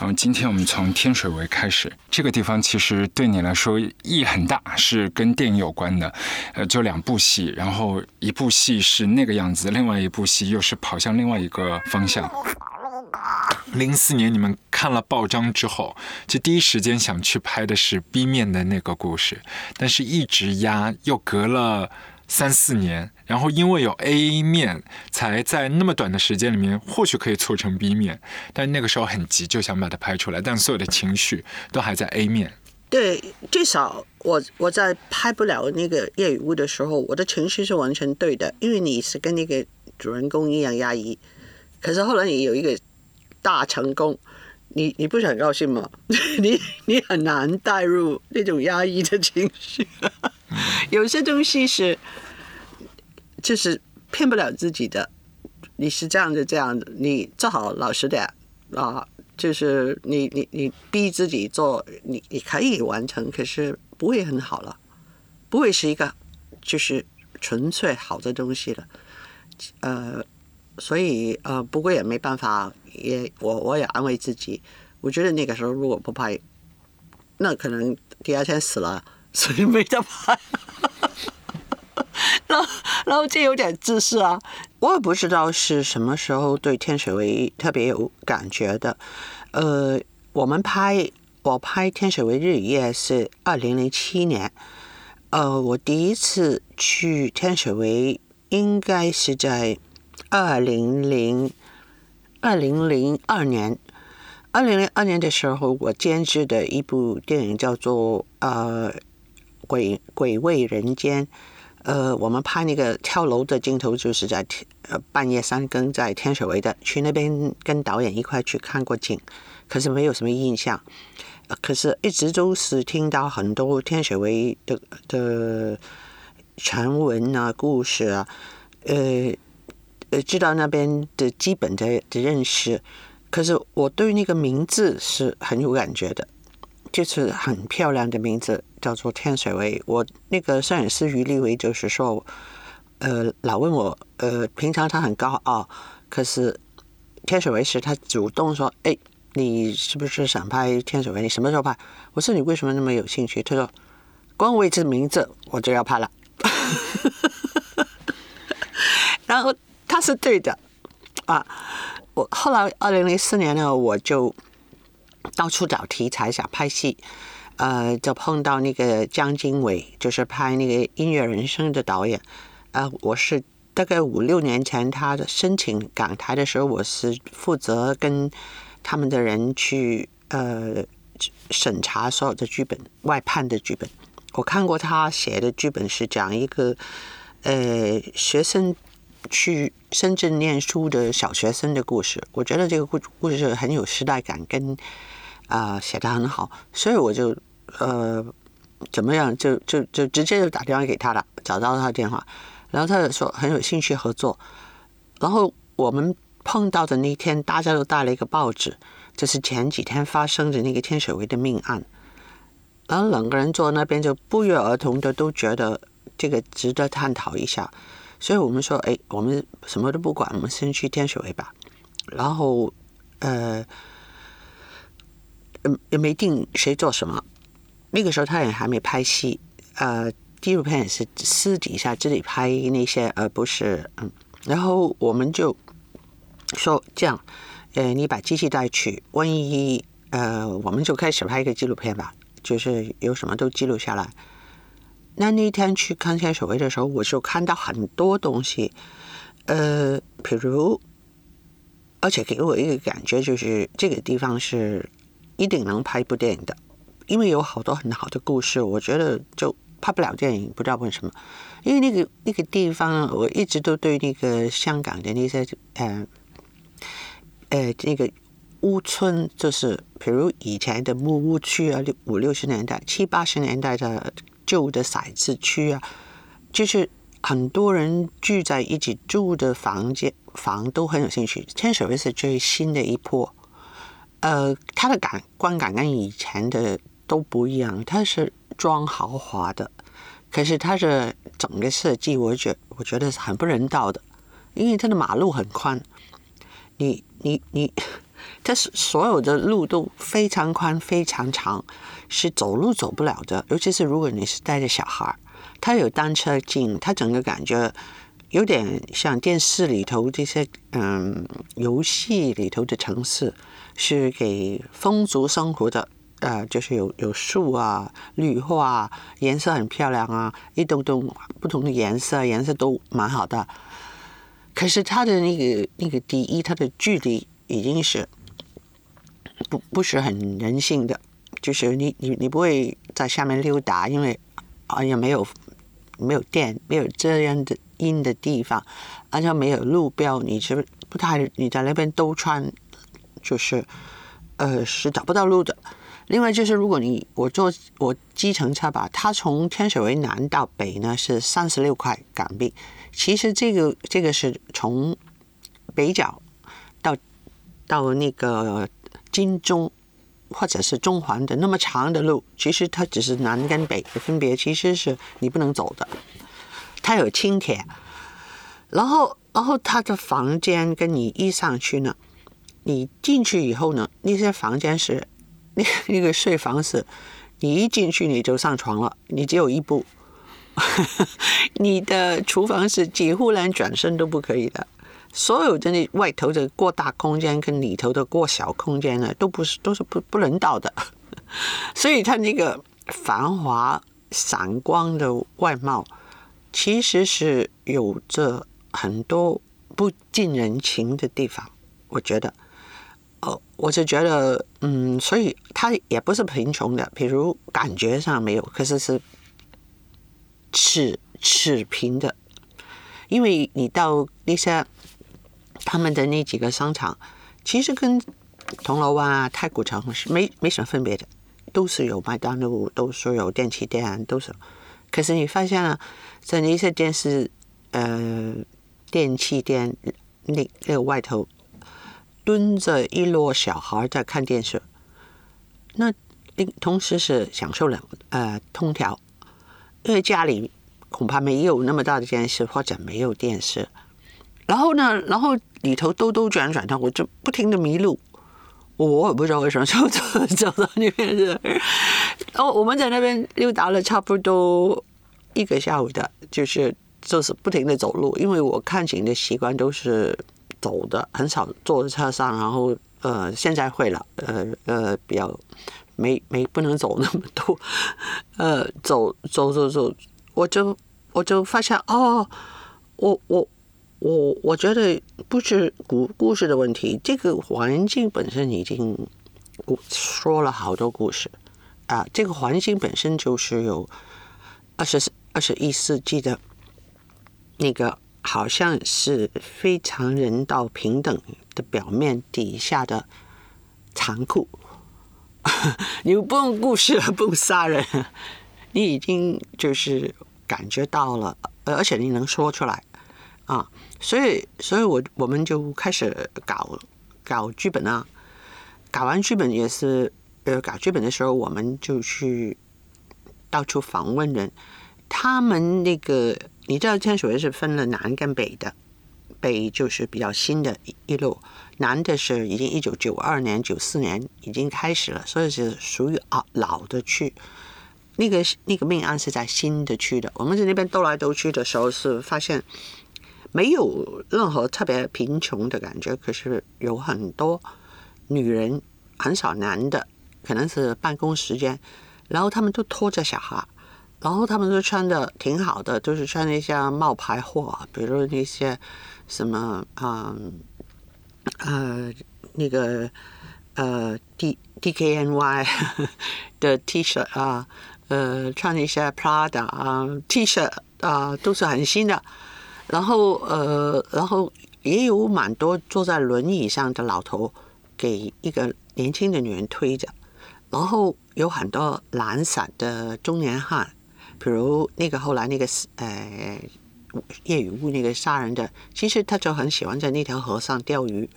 然后今天我们从天水围开始，这个地方其实对你来说意义很大，是跟电影有关的。呃，就两部戏，然后一部戏是那个样子，另外一部戏又是跑向另外一个方向。零四年你们看了报章之后，就第一时间想去拍的是 B 面的那个故事，但是一直压，又隔了三四年，然后因为有 A 面，才在那么短的时间里面，或许可以凑成 B 面，但那个时候很急，就想把它拍出来，但所有的情绪都还在 A 面。对，至少我我在拍不了那个夜雨屋的时候，我的情绪是完全对的，因为你是跟那个主人公一样压抑，可是后来你有一个。大成功，你你不是很高兴吗？你你很难带入那种压抑的情绪，有些东西是就是骗不了自己的。你是这样子这样的，你做好老实点啊，就是你你你逼自己做，你你可以完成，可是不会很好了，不会是一个就是纯粹好的东西了，呃。所以呃，不过也没办法，也我我也安慰自己，我觉得那个时候如果不拍，那可能第二天死了，所以没得拍。然后然后这有点自私啊，我也不知道是什么时候对天水围特别有感觉的。呃，我们拍我拍天水围日与夜是二零零七年，呃，我第一次去天水围应该是在。二零零二零零二年，二零零二年的时候，我监制的一部电影叫做《呃鬼鬼味人间》。呃，我们拍那个跳楼的镜头，就是在天呃半夜三更在天水围的，去那边跟导演一块去看过景，可是没有什么印象。可是一直都是听到很多天水围的的传闻啊、故事啊，呃。呃，知道那边的基本的的认识，可是我对那个名字是很有感觉的，就是很漂亮的名字，叫做天水围。我那个摄影师于立维就是说，呃，老问我，呃，平常他很高傲，可是天水围时他主动说，哎，你是不是想拍天水围？你什么时候拍？我说你为什么那么有兴趣？他说，光为这名字我就要拍了，然后。他是对的，啊，我后来二零零四年呢，我就到处找题材想拍戏，呃，就碰到那个江经纬，就是拍那个《音乐人生》的导演，呃，我是大概五六年前他的申请港台的时候，我是负责跟他们的人去呃审查所有的剧本，外判的剧本。我看过他写的剧本是讲一个呃学生。去深圳念书的小学生的故事，我觉得这个故故事很有时代感，跟啊写的很好，所以我就呃怎么样就就就直接就打电话给他了，找到他的电话，然后他就说很有兴趣合作，然后我们碰到的那天，大家都带了一个报纸，就是前几天发生的那个天水围的命案，然后两个人坐那边就不约而同的都觉得这个值得探讨一下。所以我们说，哎，我们什么都不管，我们先去天水围吧。然后，呃，也没定谁做什么。那个时候他也还没拍戏，呃，纪录片也是私底下自己拍那些，而不是嗯。然后我们就说这样，呃，你把机器带去，万一呃，我们就开始拍一个纪录片吧，就是有什么都记录下来。那那天去看天水围的时候，我就看到很多东西，呃，比如，而且给我一个感觉就是这个地方是一定能拍一部电影的，因为有好多很好的故事，我觉得就拍不了电影，不知道为什么。因为那个那个地方，我一直都对那个香港的那些呃呃那个屋村，就是比如以前的木屋区啊，六五六十年代、七八十年代的。旧的骰子区啊，就是很多人聚在一起住的房间房都很有兴趣。天水围是最新的一波，呃，它的感观感跟以前的都不一样，它是装豪华的，可是它的整个设计，我觉我觉得是很不人道的，因为它的马路很宽，你你你它是所有的路都非常宽、非常长，是走路走不了的。尤其是如果你是带着小孩他，有单车径，它整个感觉有点像电视里头这些嗯游戏里头的城市，是给风俗生活的。呃，就是有有树啊，绿化，颜色很漂亮啊，一栋栋不同的颜色，颜色都蛮好的。可是它的那个那个第一，它的距离已经是不不是很人性的，就是你你你不会在下面溜达，因为啊也没有没有电，没有这样的阴的地方，而且没有路标，你是不太你在那边兜穿，就是呃是找不到路的。另外就是，如果你我坐我计程车吧，它从天水围南到北呢是三十六块港币。其实这个这个是从北角到到那个金钟或者是中环的那么长的路，其实它只是南跟北的分别，其实是你不能走的。它有轻铁，然后然后它的房间跟你一上去呢，你进去以后呢，那些房间是。那 那个睡房是，你一进去你就上床了，你只有一步。你的厨房是几乎连转身都不可以的，所有的那外头的过大空间跟里头的过小空间呢，都不是都是不不能到的。所以它那个繁华闪光的外貌，其实是有着很多不近人情的地方，我觉得。哦，我就觉得，嗯，所以他也不是贫穷的，比如感觉上没有，可是是持持平的，因为你到那些他们的那几个商场，其实跟铜锣湾啊、太古城是没没什么分别的，都是有麦当劳，都是有电器店，都是。可是你发现了，在那些电视呃电器店那那个外头。蹲着一摞小孩在看电视，那同时是享受了呃空调，因为家里恐怕没有那么大的电视或者没有电视，然后呢，然后里头兜兜转转的，我就不停的迷路，我也不知道为什么走走走到那边去，哦，我们在那边溜达了差不多一个下午的，就是就是不停的走路，因为我看景的习惯都是。走的很少坐在车上，然后呃现在会了，呃呃比较没没不能走那么多，呃走走走走，我就我就发现哦，我我我我觉得不是故故事的问题，这个环境本身已经说了好多故事啊，这个环境本身就是有二十二十一世纪的那个。好像是非常人道平等的表面底下的残酷。你不用故事，不用杀人，你已经就是感觉到了，而且你能说出来啊。所以，所以我我们就开始搞搞剧本啊。搞完剧本也是，呃，搞剧本的时候，我们就去到处访问人，他们那个。你知道天水围是分了南跟北的，北就是比较新的一路，南的是已经一九九二年、九四年已经开始了，所以是属于啊老的区。那个那个命案是在新的区的。我们在那边兜来兜去的时候，是发现没有任何特别贫穷的感觉，可是有很多女人，很少男的，可能是办公时间，然后他们都拖着小孩。然后他们都穿的挺好的，都是穿那些冒牌货，比如那些什么啊呃那个呃 D D K N Y 的 T 恤啊，呃穿一些 Prada 啊 T 恤啊，都是很新的。然后呃然后也有蛮多坐在轮椅上的老头给一个年轻的女人推着，然后有很多懒散的中年汉。比如那个后来那个呃夜雨雾那个杀人的，其实他就很喜欢在那条河上钓鱼，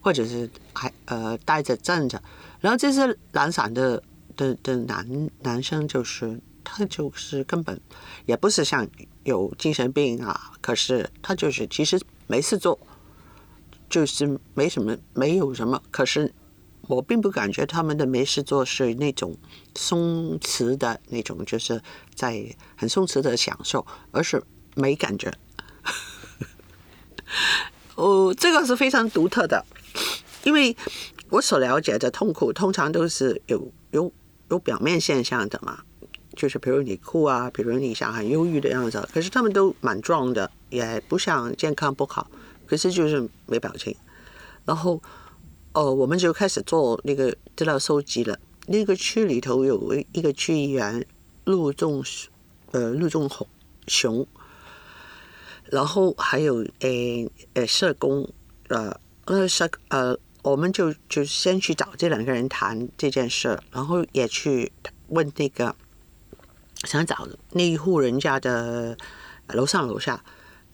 或者是还呃呆着站着。然后这些懒散的的的男男生，就是他就是根本也不是像有精神病啊，可是他就是其实没事做，就是没什么没有什么，可是我并不感觉他们的没事做是那种松弛的那种，就是在很松弛的享受，而是没感觉。哦，这个是非常独特的，因为我所了解的痛苦通常都是有有有表面现象的嘛，就是比如你哭啊，比如你想很忧郁的样子，可是他们都蛮壮的，也不像健康不好，可是就是没表情。然后，哦，我们就开始做那个资料收集了。那个区里头有一个区议员陆仲，呃，陆仲雄雄。然后还有诶诶社工，呃呃社呃，我们就就先去找这两个人谈这件事，然后也去问那个想找那一户人家的楼上楼下，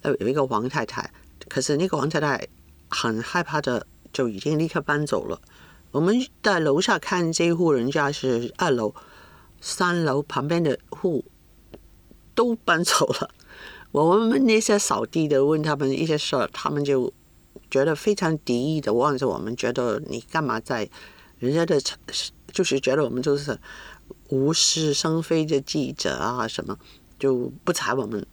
呃有一个王太太，可是那个王太太很害怕的，就已经立刻搬走了。我们在楼下看这一户人家是二楼、三楼旁边的户都搬走了。我们那些扫地的问他们一些事儿，他们就觉得非常敌意的望着我们，觉得你干嘛在人家的，就是觉得我们就是无事生非的记者啊什么，就不睬我们。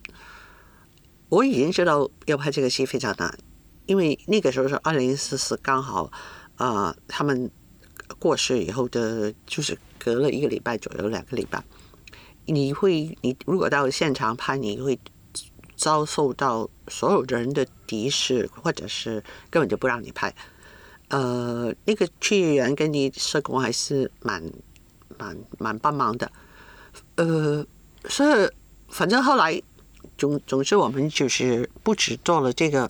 我已经知道要拍这个戏非常难，因为那个时候是二零四四，刚好啊他们过世以后的，就是隔了一个礼拜左右，两个礼拜，你会你如果到现场拍，你会。遭受到所有人的敌视，或者是根本就不让你拍。呃，那个区议员跟你社工还是蛮蛮蛮帮忙的。呃，所以反正后来总总之我们就是不止做了这个，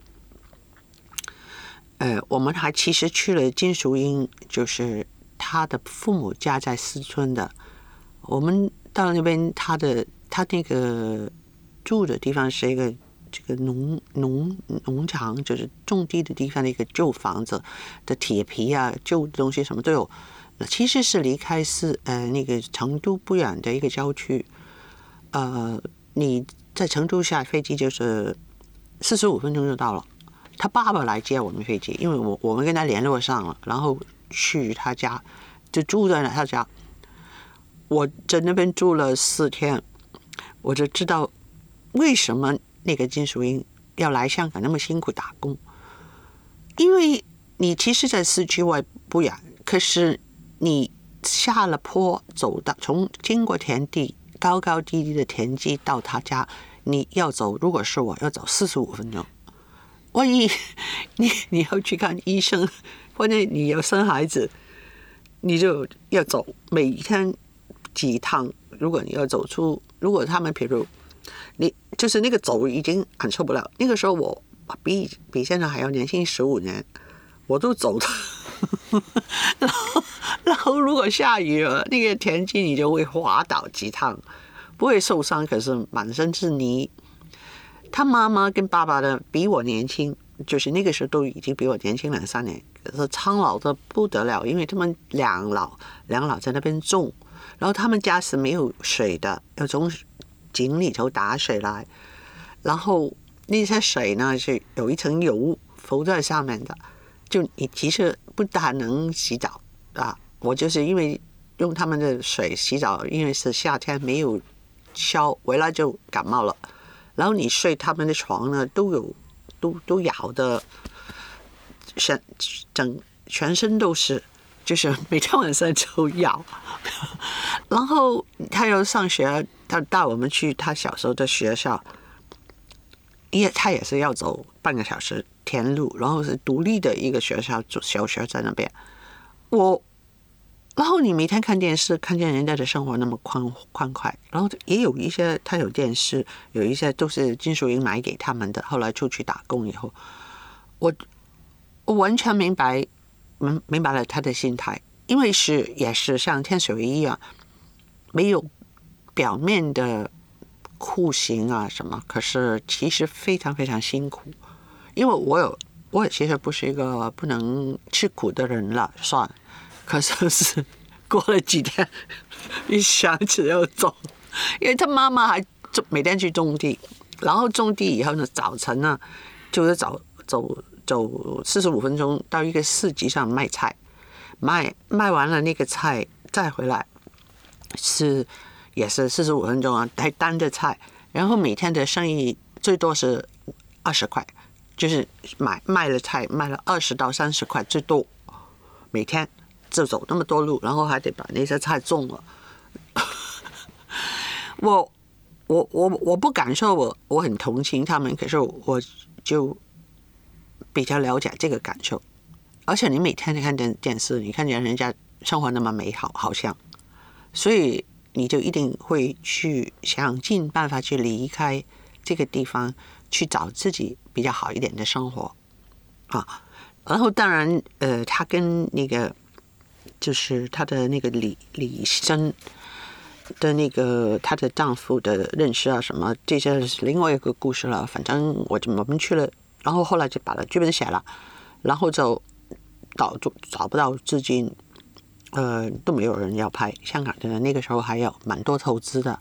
呃，我们还其实去了金淑英，就是他的父母家在四川的。我们到那边，他的他那个。住的地方是一个这个农农农场，就是种地的地方的一个旧房子的铁皮啊，旧东西什么都有。其实是离开是呃那个成都不远的一个郊区。呃，你在成都下飞机就是四十五分钟就到了。他爸爸来接我们飞机，因为我我们跟他联络上了，然后去他家就住在了他家。我在那边住了四天，我就知道。为什么那个金淑英要来香港那么辛苦打工？因为你其实，在市区外不远，可是你下了坡，走到从经过田地，高高低低的田基到他家，你要走，如果是我要走四十五分钟。万一 你你要去看医生，或者你要生孩子，你就要走每天几趟。如果你要走出，如果他们比如。你就是那个走已经很受不了。那个时候我比比现在还要年轻十五年，我都走的。然后然后如果下雨了，那个田径你就会滑倒几趟，不会受伤，可是满身是泥。他妈妈跟爸爸的比我年轻，就是那个时候都已经比我年轻两三年，可是苍老的不得了，因为他们两老两老在那边种，然后他们家是没有水的，要从。井里头打水来，然后那些水呢是有一层油浮在上面的，就你其实不大能洗澡啊。我就是因为用他们的水洗澡，因为是夏天没有消，回来就感冒了。然后你睡他们的床呢，都有都都咬的，全整全身都是。就是每天晚上就要，然后他要上学，他带我们去他小时候的学校，也他也是要走半个小时田路，然后是独立的一个学校，小学在那边。我，然后你每天看电视，看见人家的生活那么宽宽快，然后也有一些他有电视，有一些都是金属英买给他们的。后来出去打工以后，我我完全明白。明明白了他的心态，因为是也是像天水围一样，没有表面的酷刑啊什么，可是其实非常非常辛苦。因为我有，我其实不是一个不能吃苦的人了，算。可是是过了几天，一想起要走，因为他妈妈还种每天去种地，然后种地以后呢，早晨呢就是早走。走四十五分钟到一个市集上卖菜，卖卖完了那个菜再回来是也是四十五分钟啊，还单着菜，然后每天的生意最多是二十块，就是买卖了菜卖了二十到三十块最多，每天就走那么多路，然后还得把那些菜种了。我我我我不敢说我我很同情他们，可是我就比较了解这个感受。而且你每天看电电视，你看见人家生活那么美好，好像，所以你就一定会去想尽办法去离开这个地方，去找自己比较好一点的生活啊。然后当然，呃，他跟那个就是他的那个李李生的那个她的丈夫的认识啊，什么这些是另外一个故事了。反正我就我们去了，然后后来就把剧本写了，然后就。找就找不到资金，呃，都没有人要拍香港的。那个时候还有蛮多投资的，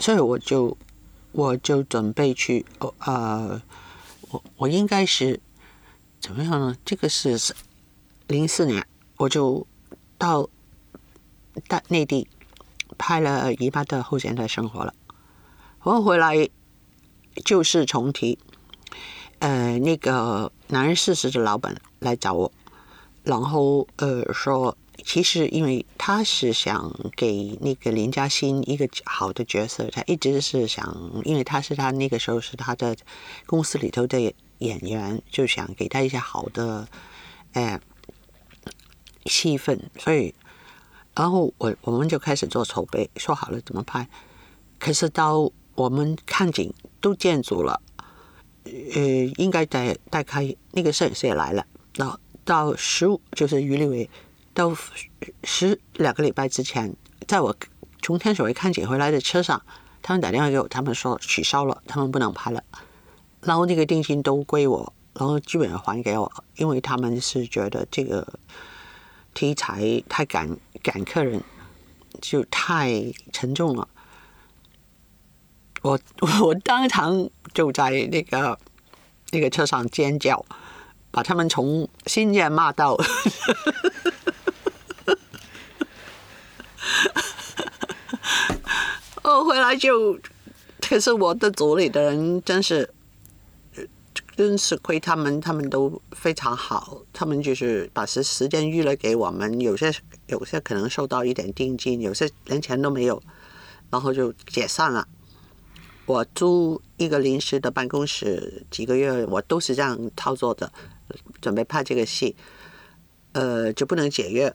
所以我就我就准备去，呃，我我应该是怎么样呢？这个是零四年，我就到大内地拍了《姨妈的后现代生活》了。我回来旧事重提，呃，那个男人四十的老板来找我。然后呃说，其实因为他是想给那个林嘉欣一个好的角色，他一直是想，因为他是他那个时候是他的公司里头的演员，就想给他一些好的哎戏份，所以然后我我们就开始做筹备，说好了怎么拍，可是到我们看景都建筑了，呃，应该带带开那个摄影师也来了，那。到十五就是于立伟，到十两个礼拜之前，在我从天水围看景回来的车上，他们打电话给我，他们说取消了，他们不能拍了，然后那个定金都归我，然后基本上还给我，因为他们是觉得这个题材太赶赶客人，就太沉重了。我我当场就在那个那个车上尖叫。把他们从新界骂到，我回来就，可是我的组里的人真是，真是亏他们，他们都非常好，他们就是把时时间预了给我们，有些有些可能收到一点定金，有些连钱都没有，然后就解散了。我租一个临时的办公室几个月，我都是这样操作的。准备拍这个戏，呃，就不能解约。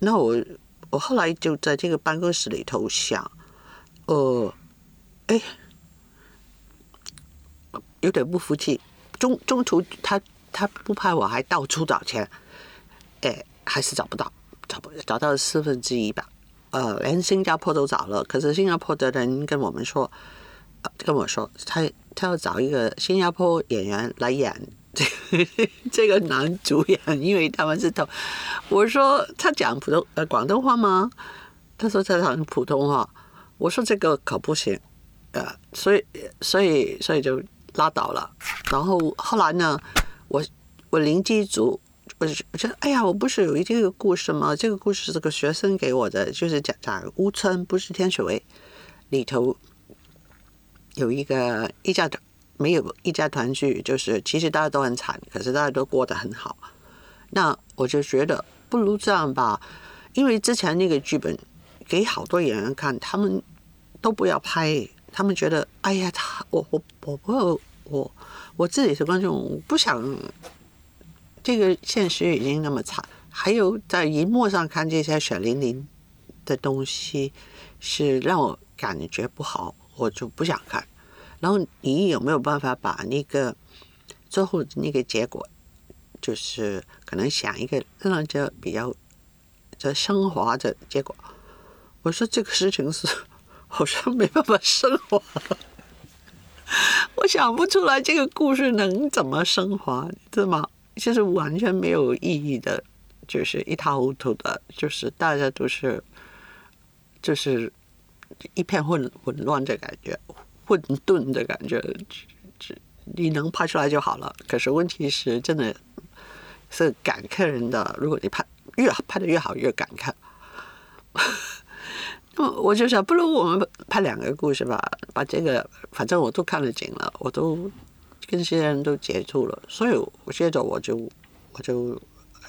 那我我后来就在这个办公室里头想，呃，哎，有点不服气。中中途他他不拍，我还到处找钱，哎，还是找不到，找不找到四分之一吧。呃，连新加坡都找了，可是新加坡的人跟我们说，跟我说，他他要找一个新加坡演员来演。这个男主演，因为他们是同，我说他讲普通呃广东话吗？他说他讲普通话，我说这个可不行，呃，所以所以所以就拉倒了。然后后来呢，我我灵机一组，我我觉得哎呀，我不是有一个故事吗？这个故事是个学生给我的，就是讲讲乌村不是天水围里头有一个一家的。没有一家团聚，就是其实大家都很惨，可是大家都过得很好。那我就觉得不如这样吧，因为之前那个剧本给好多演员看，他们都不要拍，他们觉得哎呀，他我我我不我我自己是观众，不想这个现实已经那么惨，还有在荧幕上看这些血淋淋的东西，是让我感觉不好，我就不想看。然后你有没有办法把那个最后那个结果，就是可能想一个让人家比较这升华的结果？我说这个事情是好像没办法升华，我想不出来这个故事能怎么升华，知道吗？就是完全没有意义的，就是一塌糊涂的，就是大家都是就是一片混混乱的感觉。混沌的感觉，只你能拍出来就好了。可是问题是，真的是感客人的。如果你拍越拍的越好，越敢看。那么我就想，不如我们拍两个故事吧，把这个反正我都看了紧了，我都跟这些人都接触了，所以我接着我就我就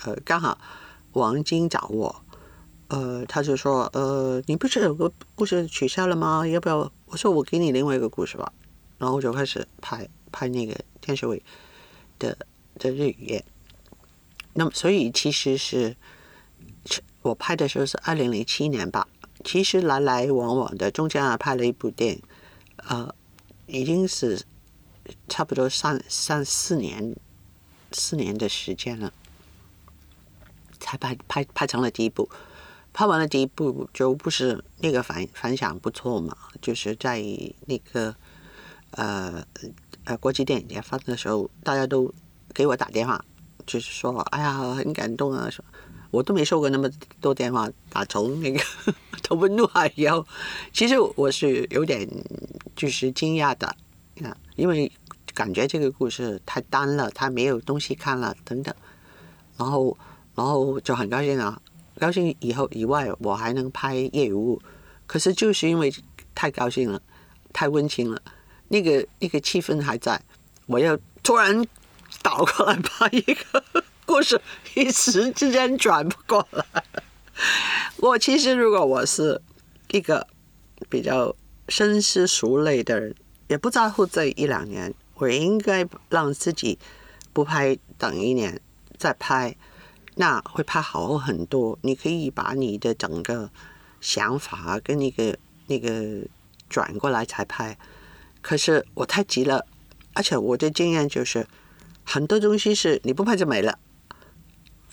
呃刚好王晶找我，呃他就说呃你不是有个故事取消了吗？要不要？我说我给你另外一个故事吧，然后就开始拍拍那个天水围的的日语。那么所以其实是我拍的时候是二零零七年吧。其实来来往往的，中间还拍了一部电影，呃，已经是差不多三三四年，四年的时间了，才拍拍拍成了第一部。拍完了第一部，就不是那个反反响不错嘛，就是在那个呃呃国际电影节放的时候，大家都给我打电话，就是说，哎呀，很感动啊，说。我都没收过那么多电话，打从那个投奔怒海以后，其实我是有点就是惊讶的啊，因为感觉这个故事太单了，太没有东西看了等等，然后然后就很高兴啊，高兴以后以外我还能拍业余物，可是就是因为太高兴了，太温情了，那个那个气氛还在，我要突然倒过来拍一个。故事一时之间转不过来。我其实，如果我是一个比较深思熟虑的人，也不在乎这一两年，我应该让自己不拍，等一年再拍，那会拍好很多。你可以把你的整个想法跟那个那个转过来才拍。可是我太急了，而且我的经验就是很多东西是你不拍就没了。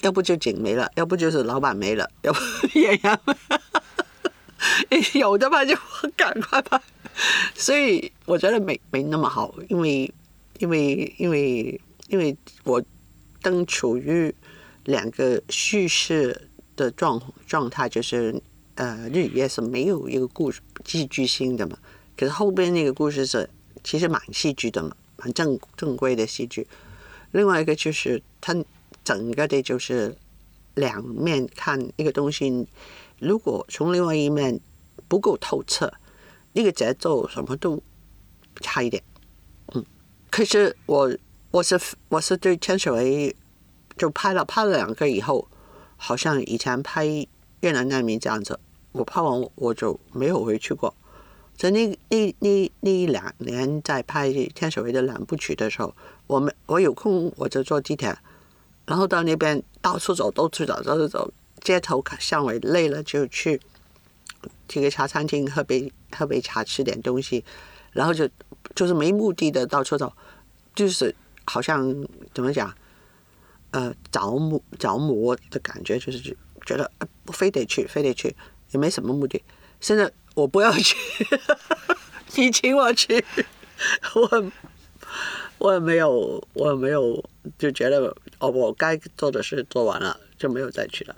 要不就景没了，要不就是老板没了，要不演员 有的吧就 赶快拍，所以我觉得没没那么好，因为因为因为因为我正处于两个叙事的状状态，就是呃日语也是没有一个故事戏剧性的嘛，可是后边那个故事是其实蛮戏剧的嘛，蛮正正规的戏剧。另外一个就是他。整个的就是两面看一个东西，如果从另外一面不够透彻，那个节奏什么都差一点。嗯，可是我我是我是对天水围就拍了拍了两个以后，好像以前拍越南难民这样子，我拍完我就没有回去过。在那那那那一两年在拍天水围的两部曲的时候，我们我有空我就坐地铁。然后到那边到处走，到处走，到处走，街头巷尾累了就去去个茶餐厅喝杯喝杯茶，吃点东西，然后就就是没目的的到处走，就是好像怎么讲，呃，着魔着魔的感觉，就是觉得非得去，非得去，也没什么目的。现在我不要去，你请我去，我。我也没有，我也没有，就觉得哦，我该做的事做完了，就没有再去了。